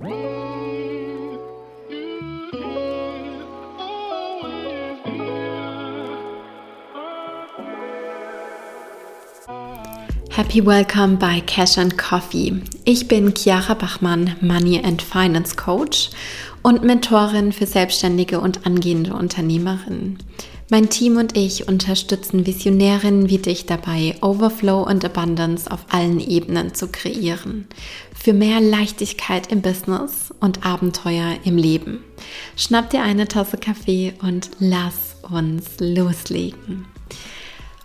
Happy Welcome bei Cash and Coffee. Ich bin Chiara Bachmann, Money and Finance Coach und Mentorin für Selbstständige und angehende Unternehmerinnen. Mein Team und ich unterstützen Visionärinnen wie dich dabei, Overflow und Abundance auf allen Ebenen zu kreieren. Für mehr Leichtigkeit im Business und Abenteuer im Leben. Schnapp dir eine Tasse Kaffee und lass uns loslegen.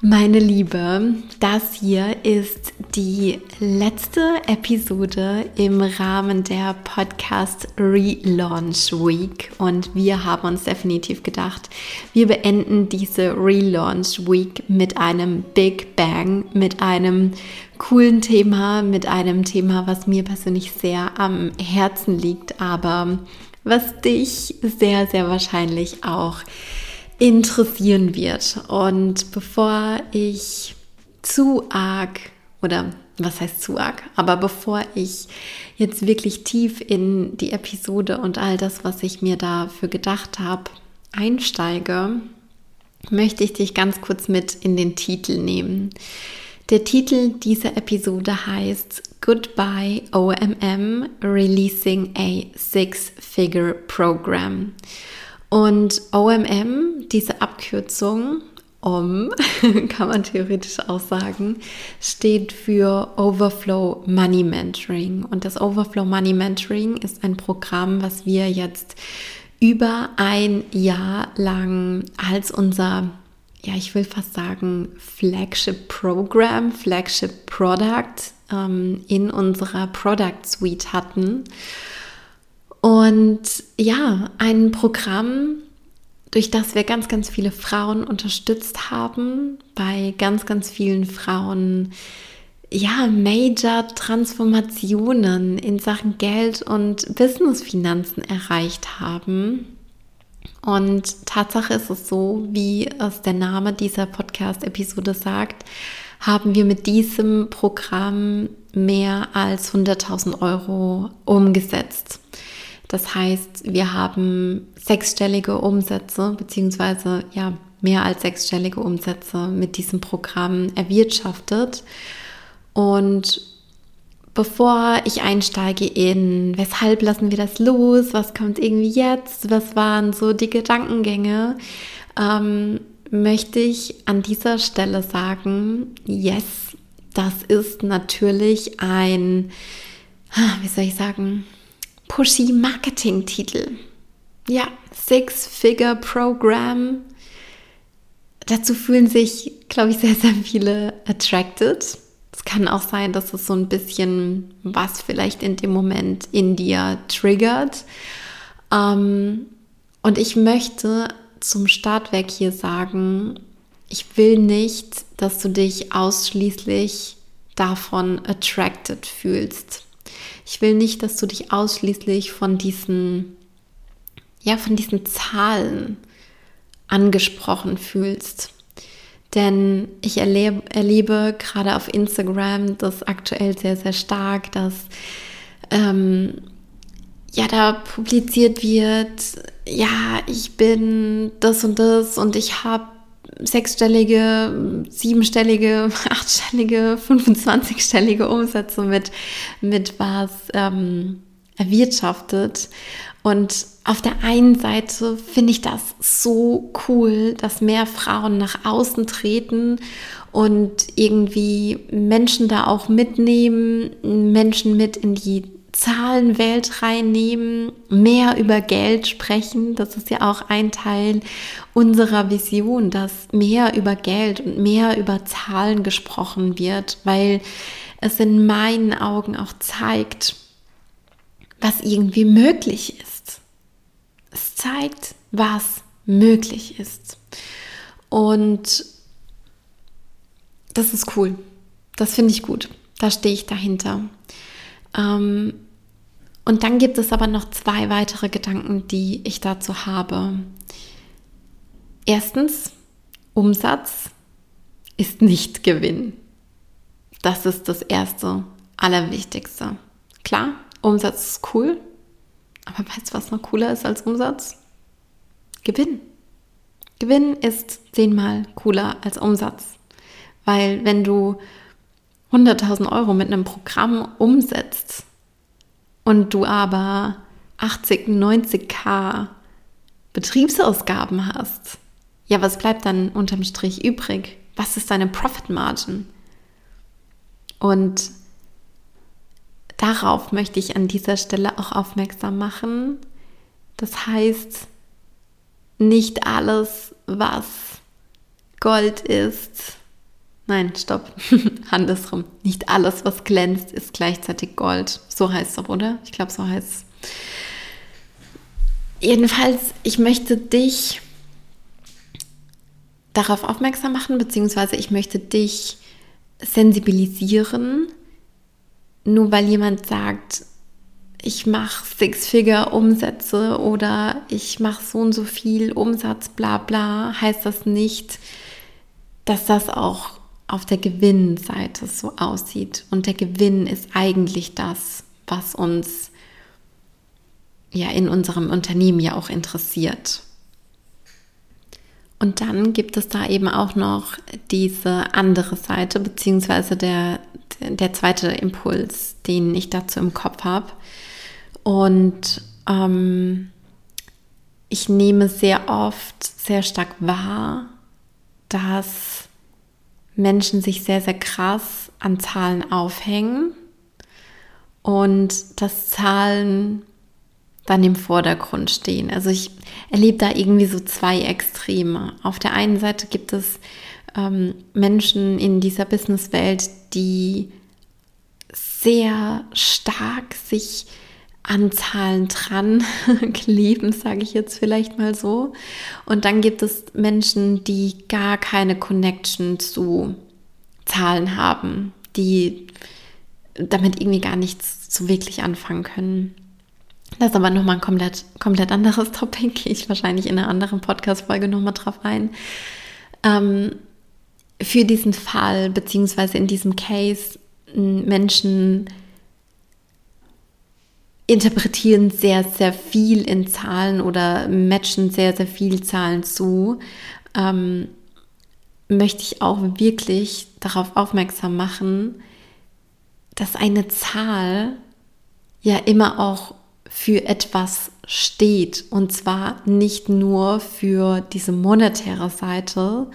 Meine Liebe, das hier ist die letzte Episode im Rahmen der Podcast Relaunch Week und wir haben uns definitiv gedacht, wir beenden diese Relaunch Week mit einem Big Bang, mit einem coolen Thema, mit einem Thema, was mir persönlich sehr am Herzen liegt, aber was dich sehr, sehr wahrscheinlich auch interessieren wird. Und bevor ich zu arg oder was heißt zu arg, aber bevor ich jetzt wirklich tief in die Episode und all das, was ich mir dafür gedacht habe, einsteige, möchte ich dich ganz kurz mit in den Titel nehmen. Der Titel dieser Episode heißt Goodbye OMM Releasing a Six-Figure Program. Und OMM, diese Abkürzung, OM, kann man theoretisch auch sagen, steht für Overflow Money Mentoring. Und das Overflow Money Mentoring ist ein Programm, was wir jetzt über ein Jahr lang als unser, ja, ich will fast sagen, Flagship Program, Flagship Product ähm, in unserer Product Suite hatten. Und ja, ein Programm, durch das wir ganz, ganz viele Frauen unterstützt haben, bei ganz, ganz vielen Frauen, ja, Major Transformationen in Sachen Geld und Businessfinanzen erreicht haben. Und Tatsache ist es so, wie es der Name dieser Podcast-Episode sagt, haben wir mit diesem Programm mehr als 100.000 Euro umgesetzt. Das heißt, wir haben sechsstellige Umsätze, beziehungsweise ja, mehr als sechsstellige Umsätze mit diesem Programm erwirtschaftet. Und bevor ich einsteige in, weshalb lassen wir das los, was kommt irgendwie jetzt, was waren so die Gedankengänge, ähm, möchte ich an dieser Stelle sagen, yes, das ist natürlich ein, wie soll ich sagen, pushy Marketing-Titel. Ja, Six-Figure Program. Dazu fühlen sich, glaube ich, sehr, sehr viele attracted. Es kann auch sein, dass es so ein bisschen was vielleicht in dem Moment in dir triggert. Ähm, und ich möchte zum Startwerk hier sagen, ich will nicht, dass du dich ausschließlich davon attracted fühlst. Ich will nicht, dass du dich ausschließlich von diesen, ja, von diesen Zahlen angesprochen fühlst. Denn ich erlebe, erlebe gerade auf Instagram das aktuell sehr, sehr stark, dass ähm, ja da publiziert wird, ja, ich bin das und das und ich habe sechsstellige, siebenstellige, achtstellige, 25-stellige Umsätze mit, mit was ähm, erwirtschaftet. Und auf der einen Seite finde ich das so cool, dass mehr Frauen nach außen treten und irgendwie Menschen da auch mitnehmen, Menschen mit in die Zahlenwelt reinnehmen, mehr über Geld sprechen. Das ist ja auch ein Teil unserer Vision, dass mehr über Geld und mehr über Zahlen gesprochen wird, weil es in meinen Augen auch zeigt, was irgendwie möglich ist. Es zeigt, was möglich ist. Und das ist cool. Das finde ich gut. Da stehe ich dahinter. Ähm, und dann gibt es aber noch zwei weitere Gedanken, die ich dazu habe. Erstens, Umsatz ist nicht Gewinn. Das ist das erste, allerwichtigste. Klar, Umsatz ist cool, Aber weißt du, was noch cooler ist als Umsatz? Gewinn. Gewinn ist zehnmal cooler als Umsatz. Weil wenn du 100.000 Euro mit einem Programm umsetzt und du aber 80, 90k Betriebsausgaben hast, ja, was bleibt dann unterm Strich übrig? Was ist deine Profit Margin? Und darauf möchte ich an dieser Stelle auch aufmerksam machen. Das heißt, nicht alles, was Gold ist, nein, stopp, andersrum, nicht alles, was glänzt, ist gleichzeitig Gold. So heißt es doch, oder? Ich glaube, so heißt es. Jedenfalls, ich möchte dich darauf aufmerksam machen, beziehungsweise ich möchte dich sensibilisieren, nur weil jemand sagt, ich mache Six-Figure-Umsätze oder ich mache so und so viel Umsatz, bla bla, heißt das nicht, dass das auch auf der Gewinnseite so aussieht. Und der Gewinn ist eigentlich das, was uns ja in unserem Unternehmen ja auch interessiert. Und dann gibt es da eben auch noch diese andere Seite, beziehungsweise der, der zweite Impuls, den ich dazu im Kopf habe. Und ähm, ich nehme sehr oft sehr stark wahr, dass Menschen sich sehr, sehr krass an Zahlen aufhängen und dass Zahlen dann im Vordergrund stehen. Also ich erlebe da irgendwie so zwei Extreme. Auf der einen Seite gibt es ähm, Menschen in dieser Businesswelt, die sehr stark sich an Zahlen dran kleben, sage ich jetzt vielleicht mal so. Und dann gibt es Menschen, die gar keine Connection zu Zahlen haben, die damit irgendwie gar nichts so wirklich anfangen können. Das ist aber nochmal ein komplett, komplett anderes Topic. Gehe ich wahrscheinlich in einer anderen Podcast-Folge nochmal drauf ein. Ähm, für diesen Fall, beziehungsweise in diesem Case, Menschen interpretieren sehr, sehr viel in Zahlen oder matchen sehr, sehr viel Zahlen zu, ähm, möchte ich auch wirklich darauf aufmerksam machen, dass eine Zahl ja immer auch für etwas steht. Und zwar nicht nur für diese monetäre Seite,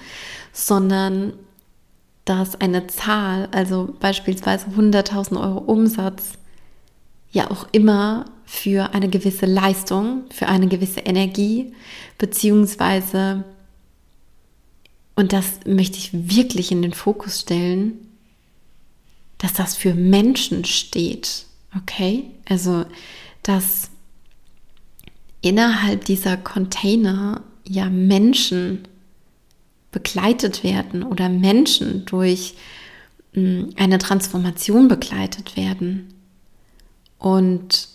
sondern dass eine Zahl, also beispielsweise 100.000 Euro Umsatz, ja auch immer für eine gewisse Leistung, für eine gewisse Energie, beziehungsweise, und das möchte ich wirklich in den Fokus stellen, dass das für Menschen steht. Okay? Also dass innerhalb dieser Container ja Menschen begleitet werden oder Menschen durch hm, eine Transformation begleitet werden. Und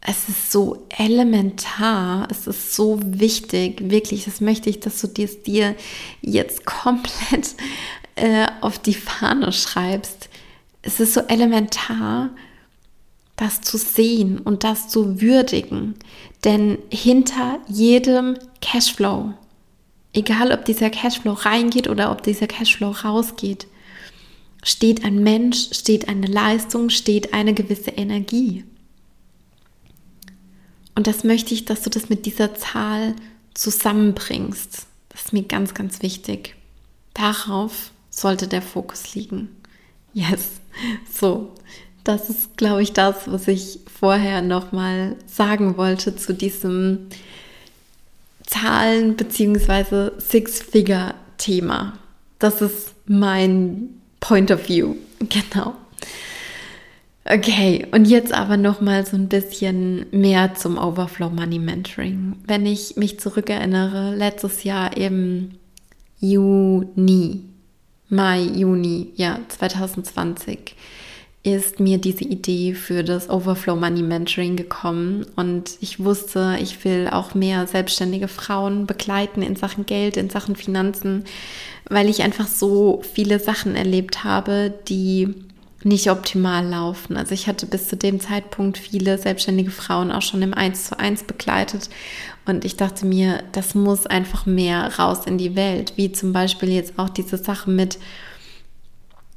es ist so elementar, es ist so wichtig, wirklich, das möchte ich, dass du dir, dir jetzt komplett äh, auf die Fahne schreibst. Es ist so elementar, das zu sehen und das zu würdigen. Denn hinter jedem Cashflow, egal ob dieser Cashflow reingeht oder ob dieser Cashflow rausgeht, steht ein Mensch, steht eine Leistung, steht eine gewisse Energie. Und das möchte ich, dass du das mit dieser Zahl zusammenbringst. Das ist mir ganz, ganz wichtig. Darauf sollte der Fokus liegen. Yes. So, das ist, glaube ich, das, was ich vorher nochmal sagen wollte zu diesem Zahlen- bzw. Six-Figure-Thema. Das ist mein Point of View. Genau. Okay, und jetzt aber noch mal so ein bisschen mehr zum Overflow Money Mentoring. Wenn ich mich zurückerinnere, letztes Jahr im Juni, Mai, Juni, ja, 2020 ist mir diese Idee für das Overflow Money Mentoring gekommen und ich wusste, ich will auch mehr selbstständige Frauen begleiten in Sachen Geld, in Sachen Finanzen, weil ich einfach so viele Sachen erlebt habe, die nicht optimal laufen. Also ich hatte bis zu dem Zeitpunkt viele selbstständige Frauen auch schon im 1 zu 1 begleitet und ich dachte mir, das muss einfach mehr raus in die Welt, wie zum Beispiel jetzt auch diese Sache mit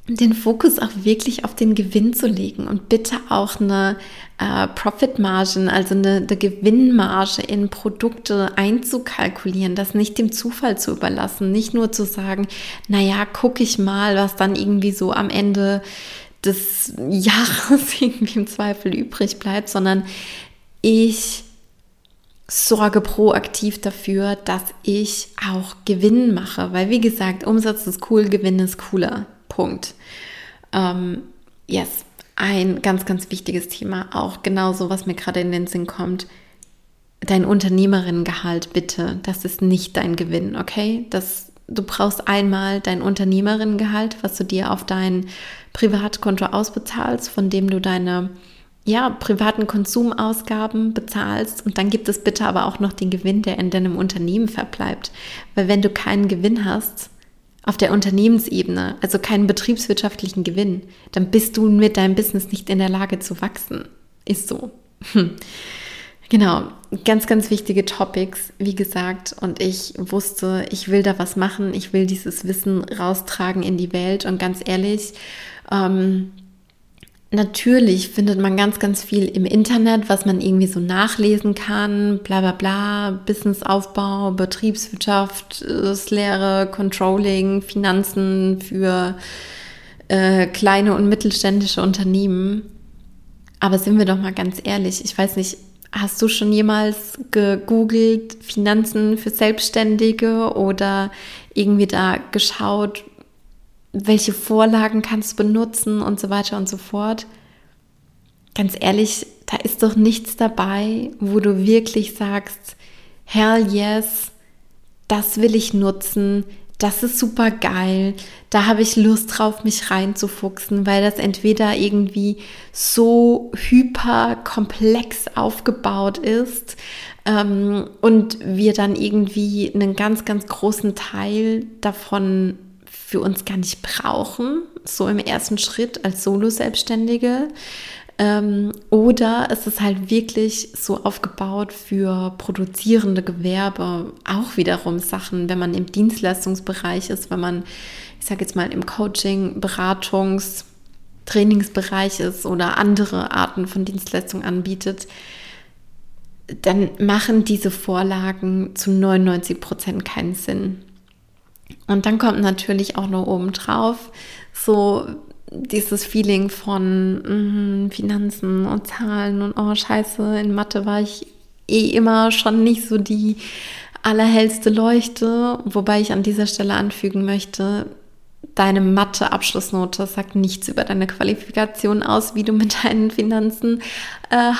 den Fokus auch wirklich auf den Gewinn zu legen und bitte auch eine äh, Profit Margin, also eine, eine Gewinnmarge in Produkte einzukalkulieren, das nicht dem Zufall zu überlassen, nicht nur zu sagen, naja, gucke ich mal, was dann irgendwie so am Ende des Jahres irgendwie im Zweifel übrig bleibt, sondern ich sorge proaktiv dafür, dass ich auch Gewinn mache, weil wie gesagt, Umsatz ist cool, Gewinn ist cooler. Punkt. Ähm, yes, ein ganz, ganz wichtiges Thema, auch genauso, was mir gerade in den Sinn kommt. Dein Unternehmerinnengehalt, bitte, das ist nicht dein Gewinn, okay? Das, du brauchst einmal dein Unternehmerinnengehalt, was du dir auf dein Privatkonto ausbezahlst, von dem du deine ja, privaten Konsumausgaben bezahlst und dann gibt es bitte aber auch noch den Gewinn, der in deinem Unternehmen verbleibt. Weil wenn du keinen Gewinn hast, auf der Unternehmensebene, also keinen betriebswirtschaftlichen Gewinn, dann bist du mit deinem Business nicht in der Lage zu wachsen. Ist so. Hm. Genau, ganz, ganz wichtige Topics, wie gesagt. Und ich wusste, ich will da was machen, ich will dieses Wissen raustragen in die Welt. Und ganz ehrlich, ähm, Natürlich findet man ganz, ganz viel im Internet, was man irgendwie so nachlesen kann, bla bla bla, Businessaufbau, Betriebswirtschaft, Lehre, Controlling, Finanzen für äh, kleine und mittelständische Unternehmen. Aber sind wir doch mal ganz ehrlich, ich weiß nicht, hast du schon jemals gegoogelt Finanzen für Selbstständige oder irgendwie da geschaut, welche Vorlagen kannst du benutzen und so weiter und so fort. Ganz ehrlich, da ist doch nichts dabei, wo du wirklich sagst, hell yes, das will ich nutzen, das ist super geil, da habe ich Lust drauf, mich reinzufuchsen, weil das entweder irgendwie so hyper komplex aufgebaut ist ähm, und wir dann irgendwie einen ganz, ganz großen Teil davon für uns gar nicht brauchen, so im ersten Schritt als Solo-Selbstständige. Ähm, oder es ist halt wirklich so aufgebaut für produzierende Gewerbe, auch wiederum Sachen, wenn man im Dienstleistungsbereich ist, wenn man, ich sage jetzt mal, im Coaching, Beratungs, Trainingsbereich ist oder andere Arten von Dienstleistungen anbietet, dann machen diese Vorlagen zu 99 Prozent keinen Sinn. Und dann kommt natürlich auch noch oben drauf so dieses Feeling von mm, Finanzen und Zahlen und oh scheiße, in Mathe war ich eh immer schon nicht so die allerhellste Leuchte, wobei ich an dieser Stelle anfügen möchte, deine Mathe-Abschlussnote sagt nichts über deine Qualifikation aus, wie du mit deinen Finanzen äh,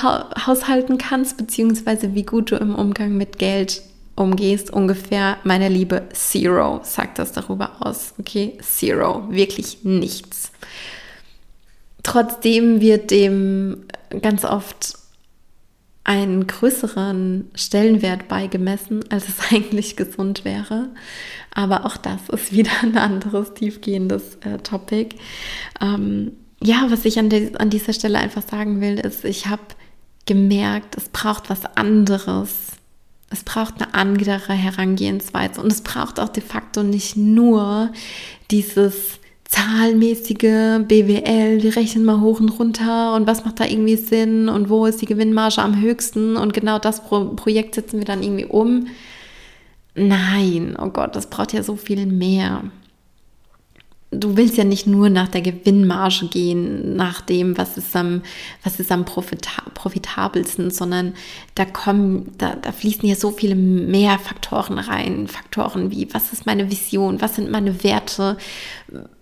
haushalten kannst, beziehungsweise wie gut du im Umgang mit Geld umgehst, ungefähr, meine Liebe, zero, sagt das darüber aus. Okay, zero, wirklich nichts. Trotzdem wird dem ganz oft einen größeren Stellenwert beigemessen, als es eigentlich gesund wäre. Aber auch das ist wieder ein anderes tiefgehendes äh, Topic. Ähm, ja, was ich an, de- an dieser Stelle einfach sagen will, ist, ich habe gemerkt, es braucht was anderes es braucht eine andere Herangehensweise und es braucht auch de facto nicht nur dieses zahlmäßige BWL, wir rechnen mal hoch und runter und was macht da irgendwie Sinn und wo ist die Gewinnmarge am höchsten und genau das Pro Projekt setzen wir dann irgendwie um. Nein, oh Gott, das braucht ja so viel mehr du willst ja nicht nur nach der Gewinnmarge gehen, nach dem, was ist am, was ist am profitabelsten, sondern da kommen, da, da fließen ja so viele mehr Faktoren rein. Faktoren wie, was ist meine Vision, was sind meine Werte,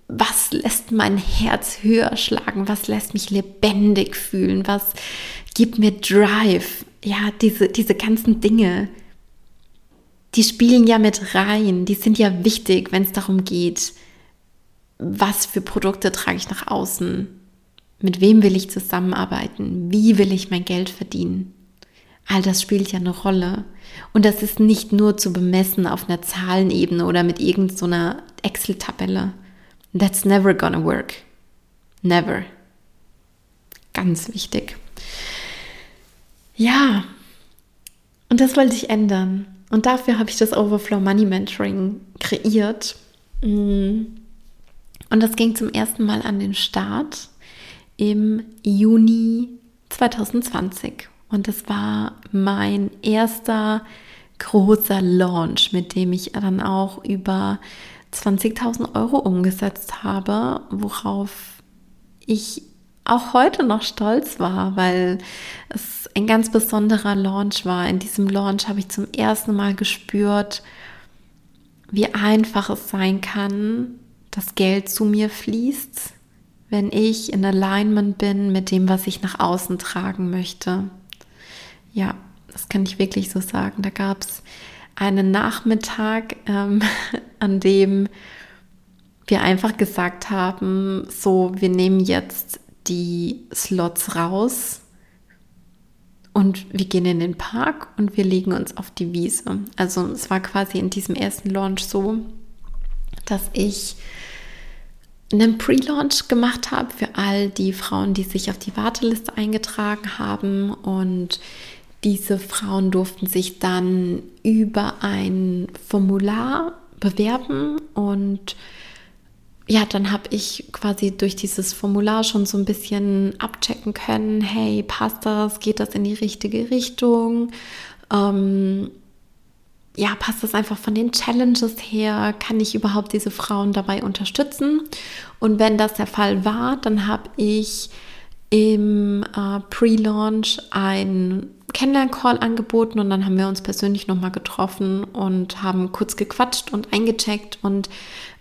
was lässt mein Herz höher schlagen, was lässt mich lebendig fühlen, was gibt mir Drive. Ja, diese, diese ganzen Dinge, die spielen ja mit rein, die sind ja wichtig, wenn es darum geht, was für Produkte trage ich nach außen, mit wem will ich zusammenarbeiten, wie will ich mein Geld verdienen. All das spielt ja eine Rolle. Und das ist nicht nur zu bemessen auf einer Zahlenebene oder mit irgendeiner so Excel-Tabelle. That's never gonna work. Never. Ganz wichtig. Ja, und das wollte ich ändern. Und dafür habe ich das Overflow Money Mentoring kreiert. Mm. Und das ging zum ersten Mal an den Start im Juni 2020. Und das war mein erster großer Launch, mit dem ich dann auch über 20.000 Euro umgesetzt habe, worauf ich auch heute noch stolz war, weil es ein ganz besonderer Launch war. In diesem Launch habe ich zum ersten Mal gespürt, wie einfach es sein kann, dass Geld zu mir fließt, wenn ich in Alignment bin mit dem, was ich nach außen tragen möchte. Ja, das kann ich wirklich so sagen. Da gab es einen Nachmittag, ähm, an dem wir einfach gesagt haben, so, wir nehmen jetzt die Slots raus und wir gehen in den Park und wir legen uns auf die Wiese. Also es war quasi in diesem ersten Launch so, dass ich einen Pre-Launch gemacht habe für all die Frauen, die sich auf die Warteliste eingetragen haben. Und diese Frauen durften sich dann über ein Formular bewerben. Und ja, dann habe ich quasi durch dieses Formular schon so ein bisschen abchecken können, hey, passt das, geht das in die richtige Richtung? Ähm, ja, passt das einfach von den Challenges her? Kann ich überhaupt diese Frauen dabei unterstützen? Und wenn das der Fall war, dann habe ich im äh, Pre-Launch ein Kennenlern-Call angeboten und dann haben wir uns persönlich nochmal getroffen und haben kurz gequatscht und eingecheckt und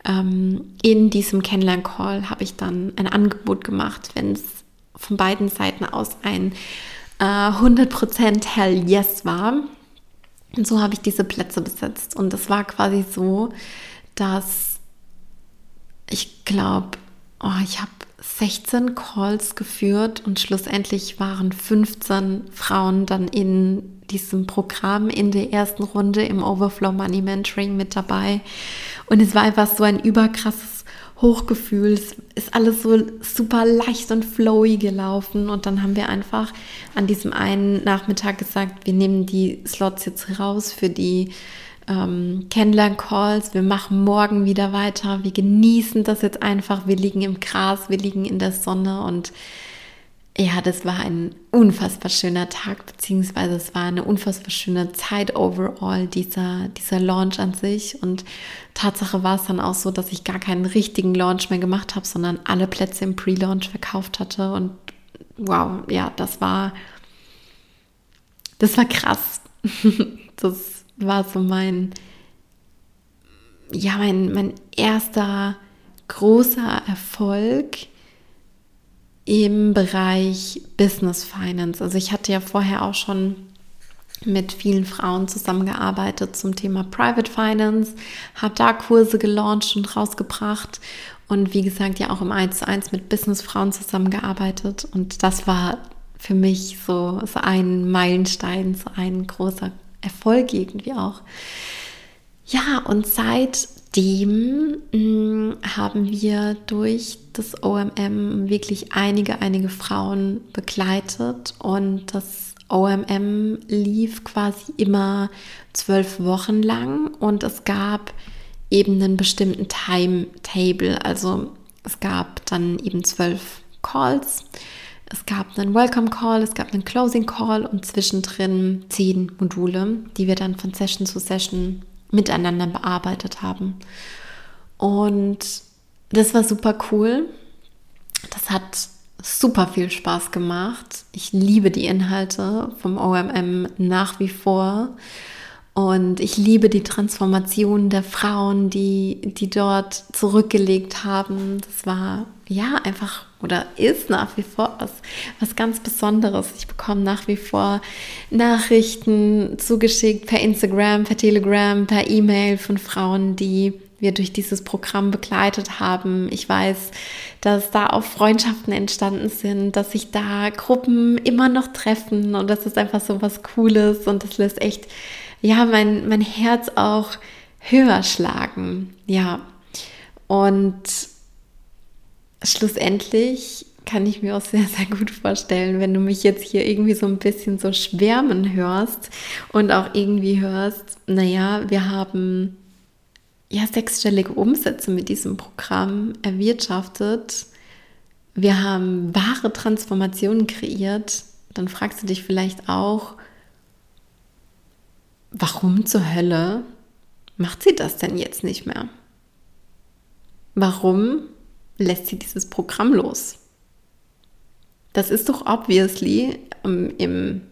ähm, in diesem Kennenlern-Call habe ich dann ein Angebot gemacht, wenn es von beiden Seiten aus ein äh, 100% Hell Yes war. Und so habe ich diese Plätze besetzt und es war quasi so, dass ich glaube, oh, ich habe 16 Calls geführt und schlussendlich waren 15 Frauen dann in diesem Programm in der ersten Runde im Overflow Money Mentoring mit dabei. Und es war einfach so ein überkrasses Hochgefühl. Ist alles so super leicht und flowy gelaufen. Und dann haben wir einfach an diesem einen Nachmittag gesagt, wir nehmen die Slots jetzt raus für die ähm, Kennenlern-Calls. Wir machen morgen wieder weiter. Wir genießen das jetzt einfach. Wir liegen im Gras, wir liegen in der Sonne und ja, das war ein unfassbar schöner Tag, beziehungsweise es war eine unfassbar schöne Zeit overall, dieser, dieser Launch an sich. Und Tatsache war es dann auch so, dass ich gar keinen richtigen Launch mehr gemacht habe, sondern alle Plätze im Pre-Launch verkauft hatte. Und wow, ja, das war, das war krass. das war so mein, ja, mein, mein erster großer Erfolg im Bereich Business Finance. Also ich hatte ja vorher auch schon mit vielen Frauen zusammengearbeitet zum Thema Private Finance, habe da Kurse gelauncht und rausgebracht und wie gesagt ja auch im 1 zu 1 mit Businessfrauen zusammengearbeitet und das war für mich so, so ein Meilenstein, so ein großer Erfolg irgendwie auch. Ja, und mh, mm, haben wir durch das OMM wirklich einige, einige Frauen begleitet. Und das OMM lief quasi immer zwölf Wochen lang. Und es gab eben einen bestimmten Timetable. Also es gab dann eben zwölf Calls. Es gab einen Welcome Call, es gab einen Closing Call und zwischendrin zehn Module, die wir dann von Session zu Session miteinander bearbeitet haben. Und das war super cool. Das hat super viel Spaß gemacht. Ich liebe die Inhalte vom OMM nach wie vor. Und ich liebe die Transformation der Frauen, die, die dort zurückgelegt haben. Das war ja einfach oder ist nach wie vor was, was ganz Besonderes. Ich bekomme nach wie vor Nachrichten zugeschickt per Instagram, per Telegram, per E-Mail von Frauen, die wir durch dieses Programm begleitet haben. Ich weiß, dass da auch Freundschaften entstanden sind, dass sich da Gruppen immer noch treffen und das ist einfach so was Cooles und das lässt echt, ja, mein, mein Herz auch höher schlagen. Ja. Und schlussendlich kann ich mir auch sehr, sehr gut vorstellen, wenn du mich jetzt hier irgendwie so ein bisschen so schwärmen hörst und auch irgendwie hörst, naja, wir haben ja sechsstellige Umsätze mit diesem Programm erwirtschaftet. Wir haben wahre Transformationen kreiert. Dann fragst du dich vielleicht auch, warum zur Hölle macht sie das denn jetzt nicht mehr? Warum lässt sie dieses Programm los? Das ist doch obviously im, im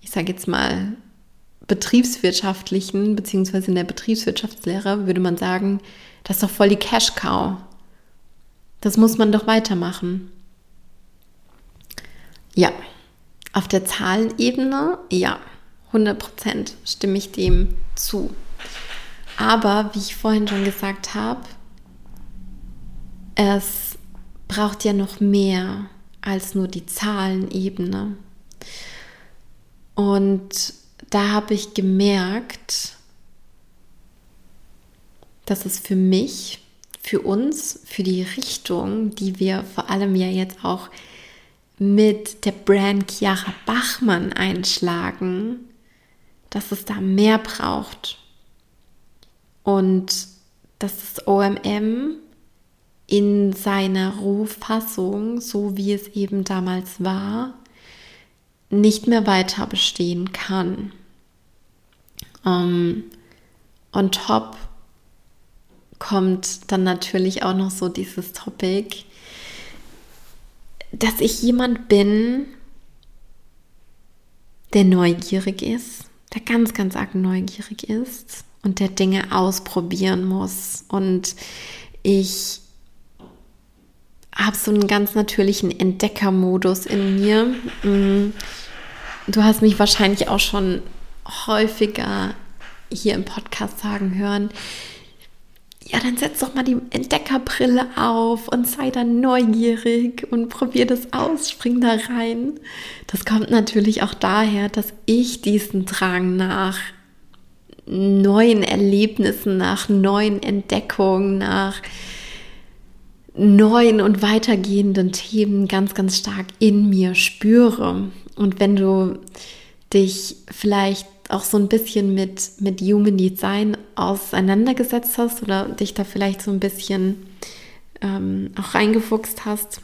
ich sage jetzt mal, betriebswirtschaftlichen, beziehungsweise in der Betriebswirtschaftslehre würde man sagen, das ist doch voll die Cash-Cow. Das muss man doch weitermachen. Ja, auf der Zahlenebene, ja, 100% stimme ich dem zu. Aber wie ich vorhin schon gesagt habe, es braucht ja noch mehr als nur die Zahlenebene. Und da habe ich gemerkt, dass es für mich, für uns, für die Richtung, die wir vor allem ja jetzt auch mit der Brand Chiara Bachmann einschlagen, dass es da mehr braucht. Und dass das OMM in seiner Rohfassung, so wie es eben damals war, nicht mehr weiter bestehen kann. Ähm, on top kommt dann natürlich auch noch so dieses Topic, dass ich jemand bin, der neugierig ist, der ganz, ganz arg neugierig ist und der Dinge ausprobieren muss. Und ich habe so einen ganz natürlichen Entdeckermodus in mir. Mm. Du hast mich wahrscheinlich auch schon häufiger hier im Podcast sagen hören. Ja, dann setz doch mal die Entdeckerbrille auf und sei dann neugierig und probier das aus, spring da rein. Das kommt natürlich auch daher, dass ich diesen Drang nach neuen Erlebnissen, nach neuen Entdeckungen, nach neuen und weitergehenden Themen ganz, ganz stark in mir spüre. Und wenn du dich vielleicht auch so ein bisschen mit, mit Human Design auseinandergesetzt hast oder dich da vielleicht so ein bisschen ähm, auch reingefuchst hast,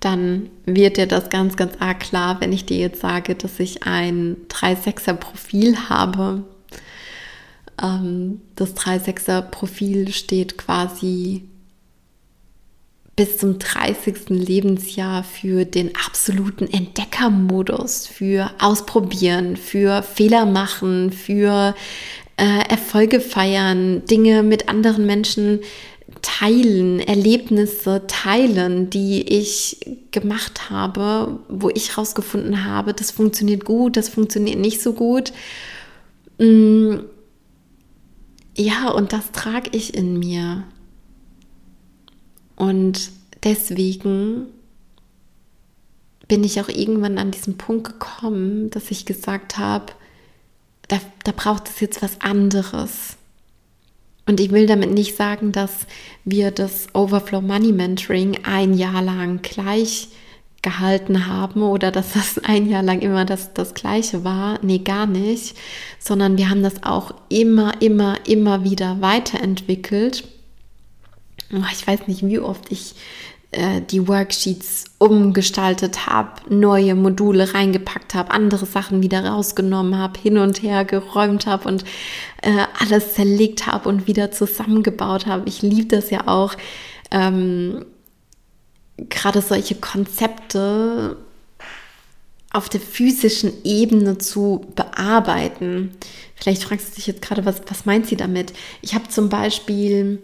dann wird dir das ganz, ganz arg klar, wenn ich dir jetzt sage, dass ich ein 3-6er Profil habe. Ähm, das 3-6er Profil steht quasi bis zum 30. Lebensjahr für den absoluten Entdeckermodus, für Ausprobieren, für Fehler machen, für äh, Erfolge feiern, Dinge mit anderen Menschen teilen, Erlebnisse teilen, die ich gemacht habe, wo ich herausgefunden habe, das funktioniert gut, das funktioniert nicht so gut. Mm, ja, und das trage ich in mir. Und deswegen bin ich auch irgendwann an diesen Punkt gekommen, dass ich gesagt habe, da, da braucht es jetzt was anderes. Und ich will damit nicht sagen, dass wir das Overflow Money Mentoring ein Jahr lang gleich gehalten haben oder dass das ein Jahr lang immer das, das gleiche war. Nee, gar nicht. Sondern wir haben das auch immer, immer, immer wieder weiterentwickelt ich weiß nicht, wie oft ich äh, die Worksheets umgestaltet habe, neue Module reingepackt habe, andere Sachen wieder rausgenommen habe, hin und her geräumt habe und äh, alles zerlegt habe und wieder zusammengebaut habe. Ich liebe das ja auch, ähm, gerade solche Konzepte auf der physischen Ebene zu bearbeiten. Vielleicht fragst du dich jetzt gerade, was, was meint sie damit? Ich habe zum Beispiel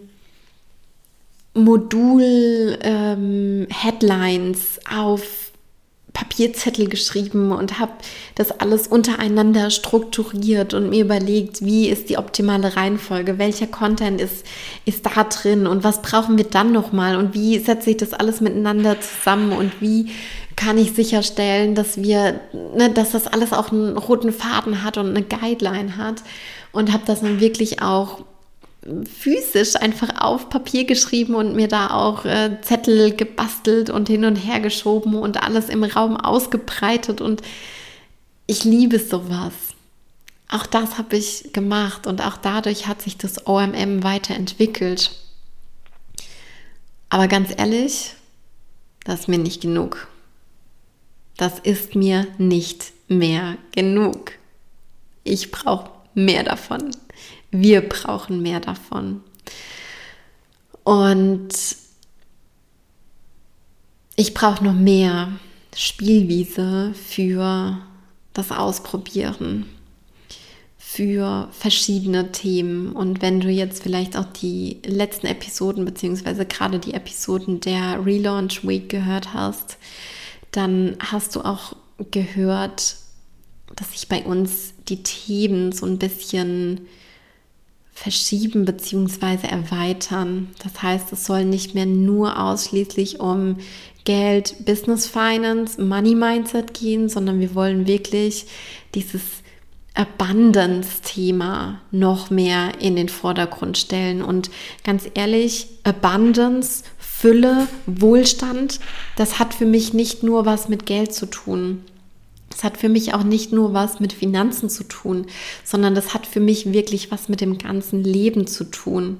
Modul-Headlines ähm, auf Papierzettel geschrieben und habe das alles untereinander strukturiert und mir überlegt, wie ist die optimale Reihenfolge, welcher Content ist, ist da drin und was brauchen wir dann nochmal und wie setze ich das alles miteinander zusammen und wie kann ich sicherstellen, dass wir, ne, dass das alles auch einen roten Faden hat und eine Guideline hat und habe das dann wirklich auch physisch einfach auf Papier geschrieben und mir da auch äh, Zettel gebastelt und hin und her geschoben und alles im Raum ausgebreitet und ich liebe sowas. Auch das habe ich gemacht und auch dadurch hat sich das OMM weiterentwickelt. Aber ganz ehrlich, das ist mir nicht genug. Das ist mir nicht mehr genug. Ich brauche mehr davon. Wir brauchen mehr davon. Und ich brauche noch mehr Spielwiese für das Ausprobieren, für verschiedene Themen. Und wenn du jetzt vielleicht auch die letzten Episoden, beziehungsweise gerade die Episoden der Relaunch Week gehört hast, dann hast du auch gehört, dass sich bei uns die Themen so ein bisschen verschieben bzw. erweitern. Das heißt, es soll nicht mehr nur ausschließlich um Geld, Business Finance, Money Mindset gehen, sondern wir wollen wirklich dieses Abundance-Thema noch mehr in den Vordergrund stellen. Und ganz ehrlich, Abundance, Fülle, Wohlstand, das hat für mich nicht nur was mit Geld zu tun. Das hat für mich auch nicht nur was mit Finanzen zu tun, sondern das hat für mich wirklich was mit dem ganzen Leben zu tun.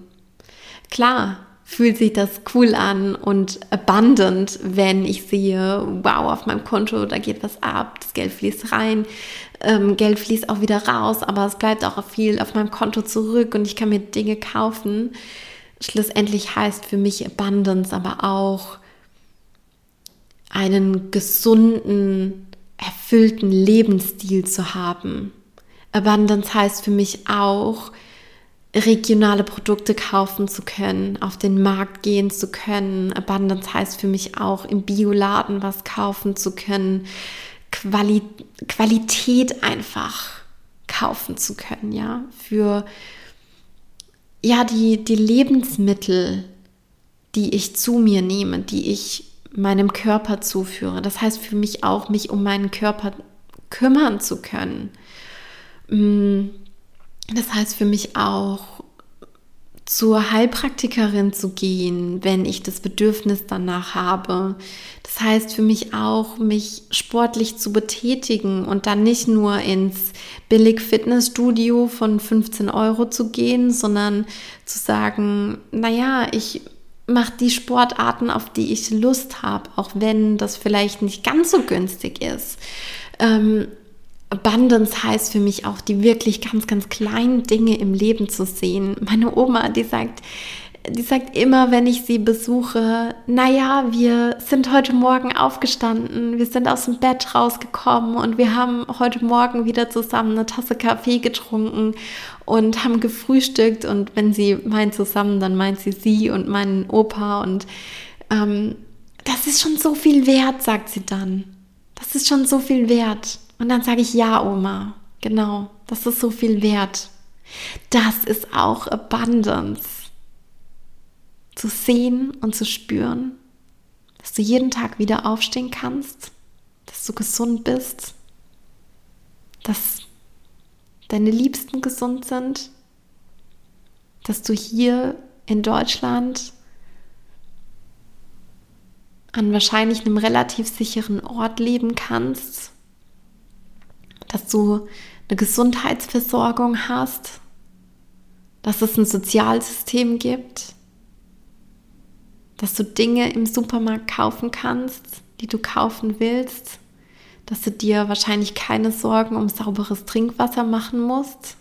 Klar, fühlt sich das cool an und abundant, wenn ich sehe, wow, auf meinem Konto, da geht was ab, das Geld fließt rein, ähm, Geld fließt auch wieder raus, aber es bleibt auch viel auf meinem Konto zurück und ich kann mir Dinge kaufen. Schlussendlich heißt für mich Abundance aber auch einen gesunden, erfüllten Lebensstil zu haben. Abundance heißt für mich auch, regionale Produkte kaufen zu können, auf den Markt gehen zu können. Abundance heißt für mich auch, im Bioladen was kaufen zu können, Quali Qualität einfach kaufen zu können, ja, für ja, die, die Lebensmittel, die ich zu mir nehme, die ich meinem Körper zuführe. Das heißt für mich auch, mich um meinen Körper kümmern zu können. Mm, das heißt für mich auch, zur Heilpraktikerin zu gehen, wenn ich das Bedürfnis danach habe. Das heißt für mich auch, mich sportlich zu betätigen und dann nicht nur ins billig Fitnessstudio von 15 Euro zu gehen, sondern zu sagen, naja, ich mache die Sportarten, auf die ich Lust habe, auch wenn das vielleicht nicht ganz so günstig ist. Ähm, Abundance heißt für mich auch, die wirklich ganz, ganz kleinen Dinge im Leben zu sehen. Meine Oma, die sagt, die sagt immer, wenn ich sie besuche, naja, wir sind heute Morgen aufgestanden, wir sind aus dem Bett rausgekommen und wir haben heute Morgen wieder zusammen eine Tasse Kaffee getrunken und haben gefrühstückt. Und wenn sie meint zusammen, dann meint sie sie und meinen Opa. Und ähm, das ist schon so viel wert, sagt sie dann. Das ist schon so viel wert. Und dann sage ich, ja, Oma, genau, das ist so viel wert. Das ist auch Abundance. Zu sehen und zu spüren, dass du jeden Tag wieder aufstehen kannst, dass du gesund bist, dass deine Liebsten gesund sind, dass du hier in Deutschland an wahrscheinlich einem relativ sicheren Ort leben kannst, dass du eine Gesundheitsversorgung hast, dass es ein Sozialsystem gibt, dass du Dinge im Supermarkt kaufen kannst, die du kaufen willst, dass du dir wahrscheinlich keine Sorgen um sauberes Trinkwasser machen musst.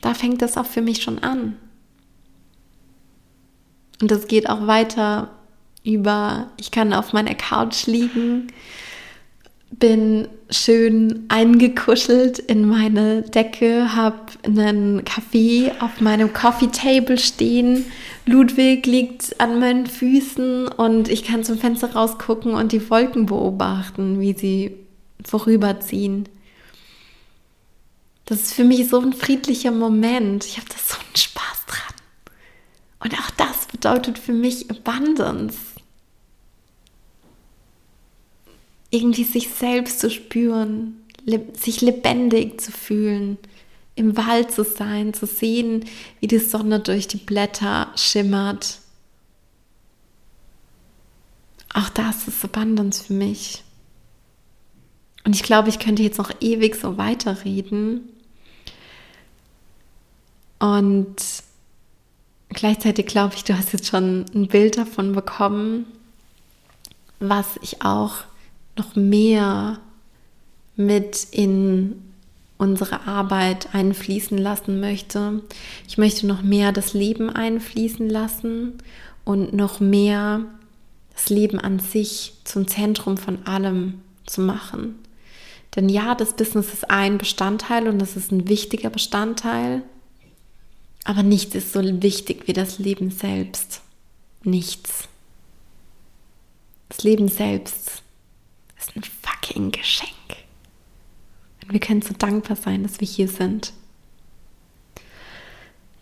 Da fängt es auch für mich schon an. Und es geht auch weiter über, ich kann auf meiner Couch liegen bin schön eingekuschelt in meine Decke, habe einen Kaffee auf meinem Coffee Table stehen. Ludwig liegt an meinen Füßen und ich kann zum Fenster rausgucken und die Wolken beobachten, wie sie vorüberziehen. Das ist für mich so ein friedlicher Moment. Ich habe da so einen Spaß dran. Und auch das bedeutet für mich Abundance irgendwie sich selbst zu spüren, sich lebendig zu fühlen im Wald zu sein, zu sehen, wie die Sonne durch die Blätter schimmert. Auch das ist Abundance für mich. Und ich glaube, ich könnte jetzt noch ewig so weiterreden. Und gleichzeitig glaube ich, du hast jetzt schon ein Bild davon bekommen, was ich auch noch mehr mit in unsere Arbeit einfließen lassen möchte. Ich möchte noch mehr das Leben einfließen lassen und noch mehr das Leben an sich zum Zentrum von allem zu machen. Denn ja, das Business ist ein Bestandteil und das ist ein wichtiger Bestandteil, aber nichts ist so wichtig wie das Leben selbst. Nichts. Das Leben selbst ist ein fucking Geschenk. Und wir können so dankbar sein, dass wir hier sind.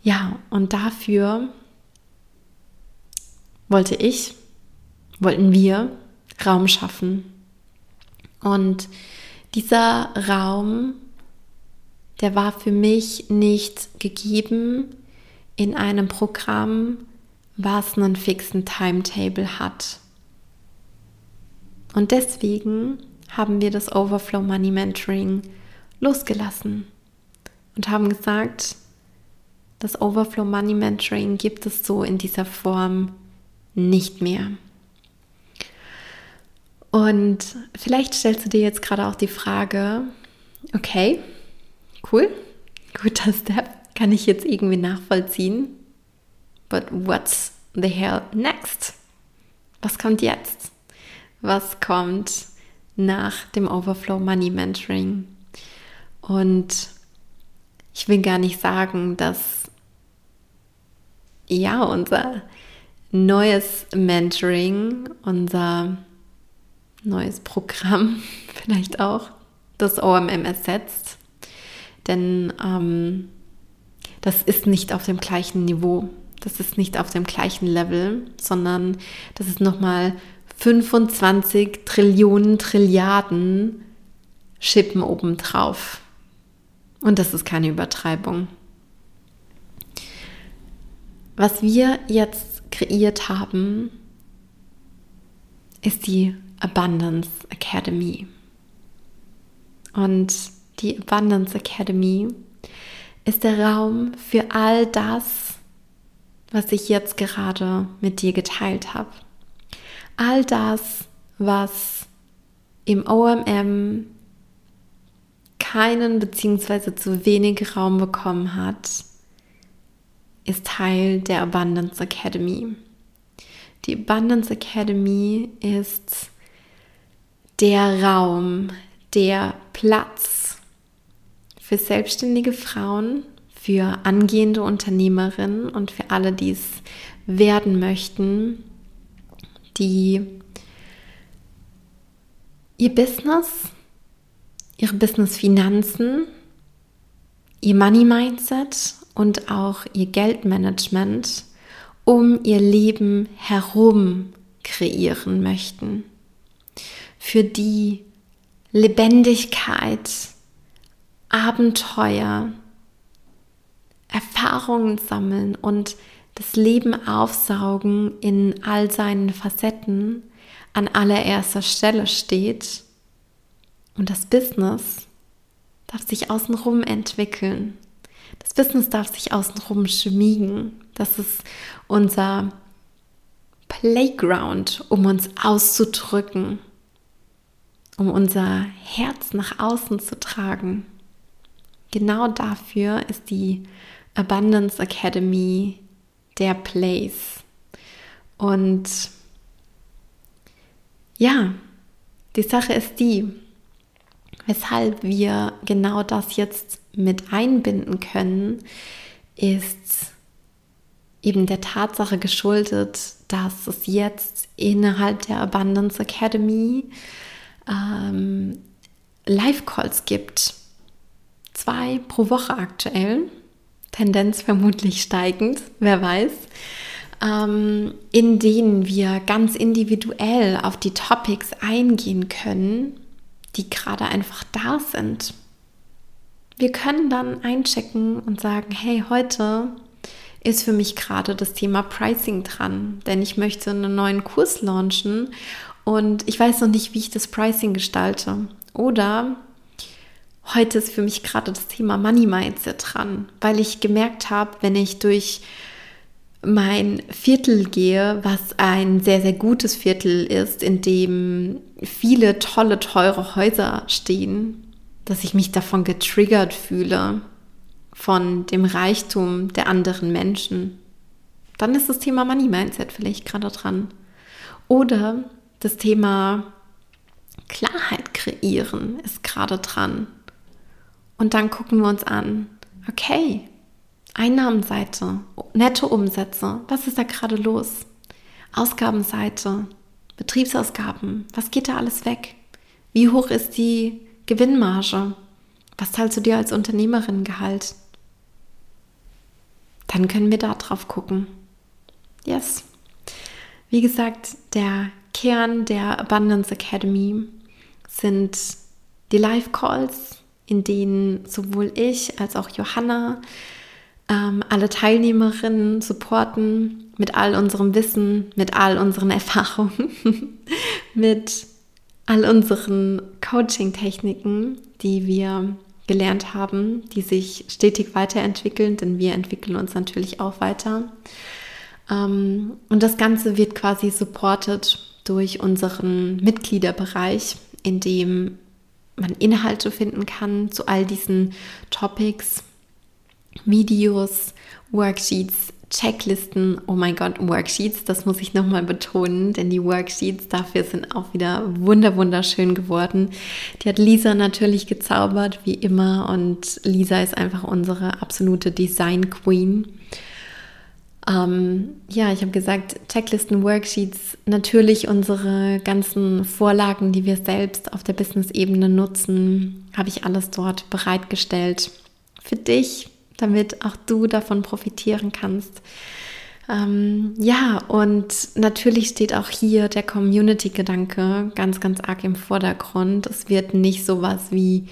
Ja, und dafür wollte ich, wollten wir Raum schaffen. Und dieser Raum, der war für mich nicht gegeben in einem Programm, was einen fixen Timetable hat. Und deswegen haben wir das Overflow Money Mentoring losgelassen und haben gesagt, das Overflow Money Mentoring gibt es so in dieser Form nicht mehr. Und vielleicht stellst du dir jetzt gerade auch die Frage, okay, cool, guter Step, kann ich jetzt irgendwie nachvollziehen. But what's the hell next? Was kommt jetzt? Was kommt nach dem Overflow Money Mentoring? Und ich will gar nicht sagen, dass ja, unser neues Mentoring, unser neues Programm vielleicht auch das OMM ersetzt. Denn ähm, das ist nicht auf dem gleichen Niveau, das ist nicht auf dem gleichen Level, sondern das ist nochmal 25 Trillionen Trilliarden Schippen obendrauf. Und das ist keine Übertreibung. Was wir jetzt kreiert haben, ist die Abundance Academy. Und die Abundance Academy ist der Raum für all das, was ich jetzt gerade mit dir geteilt habe. All das, was im OMM keinen bzw. zu wenig Raum bekommen hat, ist Teil der Abundance Academy. Die Abundance Academy ist der Raum, der Platz für selbstständige Frauen, für angehende Unternehmerinnen und für alle, die es werden möchten, die ihr Business, ihre Business-Finanzen, ihr Money-Mindset und auch ihr Geldmanagement um ihr Leben herum kreieren möchten. Für die Lebendigkeit, Abenteuer, Erfahrungen sammeln und das Leben aufsaugen in all seinen Facetten an allererster Stelle steht. Und das Business darf sich außenrum entwickeln. Das Business darf sich außenrum schmiegen. Das ist unser Playground, um uns auszudrücken, um unser Herz nach außen zu tragen. Genau dafür ist die Abundance Academy der Place. Und ja, die Sache ist die, weshalb wir genau das jetzt mit einbinden können, ist eben der Tatsache geschuldet, dass es jetzt innerhalb der Abundance Academy ähm, Live-Calls gibt. Zwei pro Woche aktuell. Tendenz vermutlich steigend, wer weiß. Ähm, in denen wir ganz individuell auf die Topics eingehen können, die gerade einfach da sind. wir können dann einchecken und sagen, hey, heute ist für mich gerade das Thema Pricing dran, denn ich möchte einen neuen Kurs launchen und ich weiß noch nicht, wie ich das Pricing gestalte. Oder heute ist für mich gerade das Thema Money Mindset dran, weil ich gemerkt habe, wenn ich durch mein Viertel gehe, was ein sehr, sehr gutes Viertel ist, in dem viele tolle, teure Häuser stehen, dass ich mich davon getriggert fühle, von dem Reichtum der anderen Menschen. Dann ist das Thema Money Mindset vielleicht gerade dran. Oder das Thema Klarheit kreieren ist gerade dran. Und dann gucken wir uns an, okay, Einnahmenseite, Nettoumsätze, was ist da gerade los? Ausgabenseite, Betriebsausgaben, was geht da alles weg? Wie hoch ist die Gewinnmarge? Was zahlst du dir als Unternehmerin Gehalt? Dann können wir da drauf gucken. Yes. Wie gesagt, der Kern der Abundance Academy sind die Live Calls, in denen sowohl ich als auch Johanna ähm, alle Teilnehmerinnen supporten mit all unserem Wissen, mit all unseren Erfahrungen, mit all unseren Coaching-Techniken, die wir gelernt haben, die sich stetig weiterentwickeln, denn wir entwickeln uns natürlich auch weiter. Ähm, und das Ganze wird quasi supported durch unseren Mitgliederbereich, in dem man Inhalte finden kann zu all diesen Topics, Videos, Worksheets, Checklisten. Oh mein Gott, Worksheets, das muss ich nochmal betonen, denn die Worksheets dafür sind auch wieder wunder wunderschön geworden. Die hat Lisa natürlich gezaubert, wie immer, und Lisa ist einfach unsere absolute Design Queen. Ähm, ja, ich habe gesagt, Checklisten, Worksheets, natürlich unsere ganzen Vorlagen, die wir selbst auf der Business-Ebene nutzen, habe ich alles dort bereitgestellt für dich, damit auch du davon profitieren kannst. Ähm, ja, und natürlich steht auch hier der Community-Gedanke ganz, ganz arg im Vordergrund. Es wird nicht sowas wie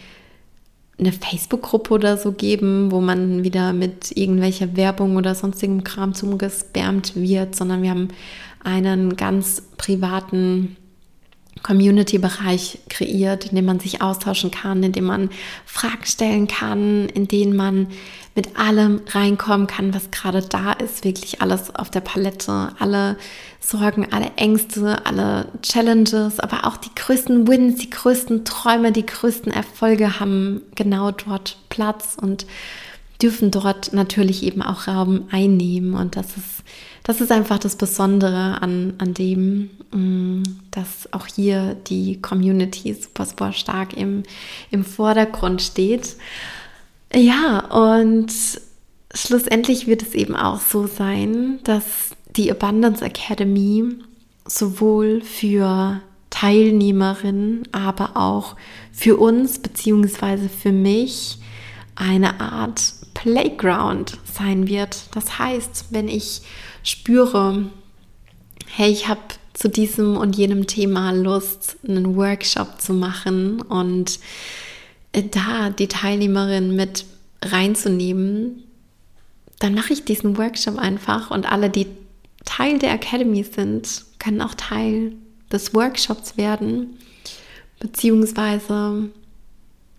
eine Facebook-Gruppe oder so geben, wo man wieder mit irgendwelcher Werbung oder sonstigem Kram zugespammt wird, sondern wir haben einen ganz privaten Community-Bereich kreiert, in dem man sich austauschen kann, in dem man Fragen stellen kann, in denen man mit allem reinkommen kann, was gerade da ist, wirklich alles auf der Palette, alle Sorgen, alle Ängste, alle Challenges, aber auch die größten Wins, die größten Träume, die größten Erfolge haben genau dort Platz und dürfen dort natürlich eben auch Raum einnehmen. Und das ist das ist einfach das Besondere an, an dem, mm, dass auch hier die Community super, super stark im, im Vordergrund steht. Ja, und schlussendlich wird es eben auch so sein, dass die Abundance Academy sowohl für Teilnehmerinnen, aber auch für uns beziehungsweise für mich eine Art Playground sein wird. Das heißt, wenn ich spüre, hey, ich habe zu diesem und jenem Thema Lust, einen Workshop zu machen und da die Teilnehmerin mit reinzunehmen, dann mache ich diesen Workshop einfach und alle, die Teil der Academy sind, können auch Teil des Workshops werden. Beziehungsweise,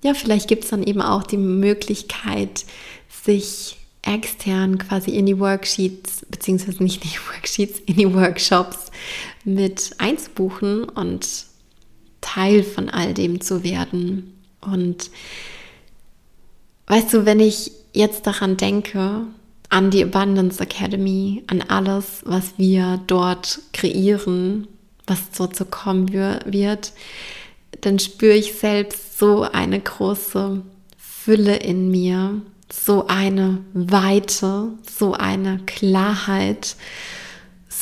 ja, vielleicht gibt es dann eben auch die Möglichkeit, sich extern quasi in die Worksheets, beziehungsweise nicht in die Worksheets, in die Workshops mit einzubuchen und Teil von all dem zu werden. Und weißt du, wenn ich jetzt daran denke, an die Abundance Academy, an alles, was wir dort kreieren, was dort so kommen wird, dann spüre ich selbst so eine große Fülle in mir, so eine Weite, so eine Klarheit,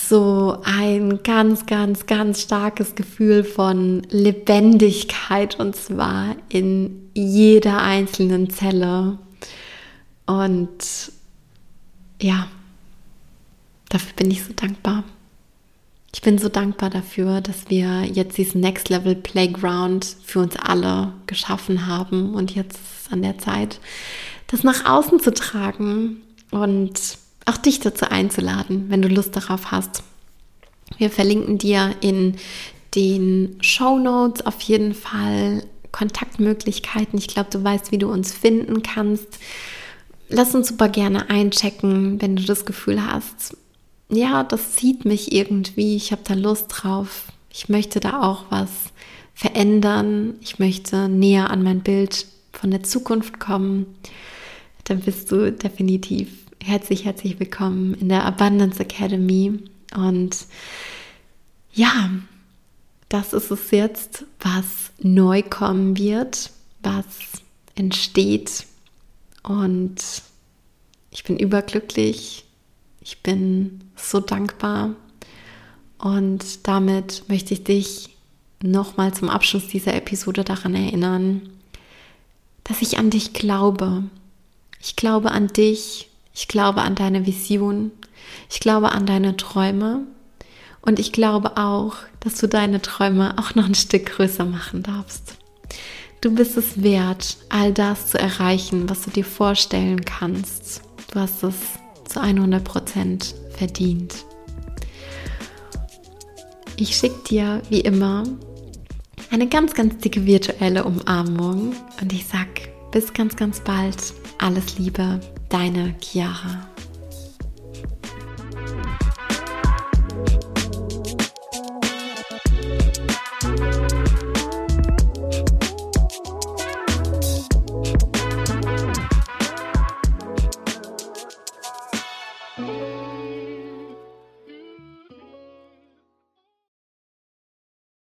so ein ganz, ganz, ganz starkes Gefühl von Lebendigkeit und zwar in jeder einzelnen Zelle. Und ja, dafür bin ich so dankbar. Ich bin so dankbar dafür, dass wir jetzt diesen Next Level Playground für uns alle geschaffen haben und jetzt ist an der Zeit, das nach außen zu tragen und auch dich dazu einzuladen, wenn du Lust darauf hast. Wir verlinken dir in den Show Notes auf jeden Fall Kontaktmöglichkeiten. Ich glaube, du weißt, wie du uns finden kannst. Lass uns super gerne einchecken, wenn du das Gefühl hast, ja, das zieht mich irgendwie, ich habe da Lust drauf, ich möchte da auch was verändern, ich möchte näher an mein Bild von der Zukunft kommen, dann bist du definitiv herzlich, herzlich willkommen in der Abundance Academy. Und ja, das ist es jetzt, was neu kommen wird, was entsteht. Und ich bin überglücklich, ich bin so dankbar und damit möchte ich dich nochmal zum Abschluss dieser Episode daran erinnern, dass ich an dich glaube. Ich glaube an dich, ich glaube an deine Vision, ich glaube an deine Träume und ich glaube auch, dass du deine Träume auch noch ein Stück größer machen darfst. Du bist es wert, all das zu erreichen, was du dir vorstellen kannst. Du hast es zu 100 Prozent verdient. Ich schicke dir wie immer eine ganz, ganz dicke virtuelle Umarmung und ich sag bis ganz, ganz bald. Alles Liebe, deine Chiara.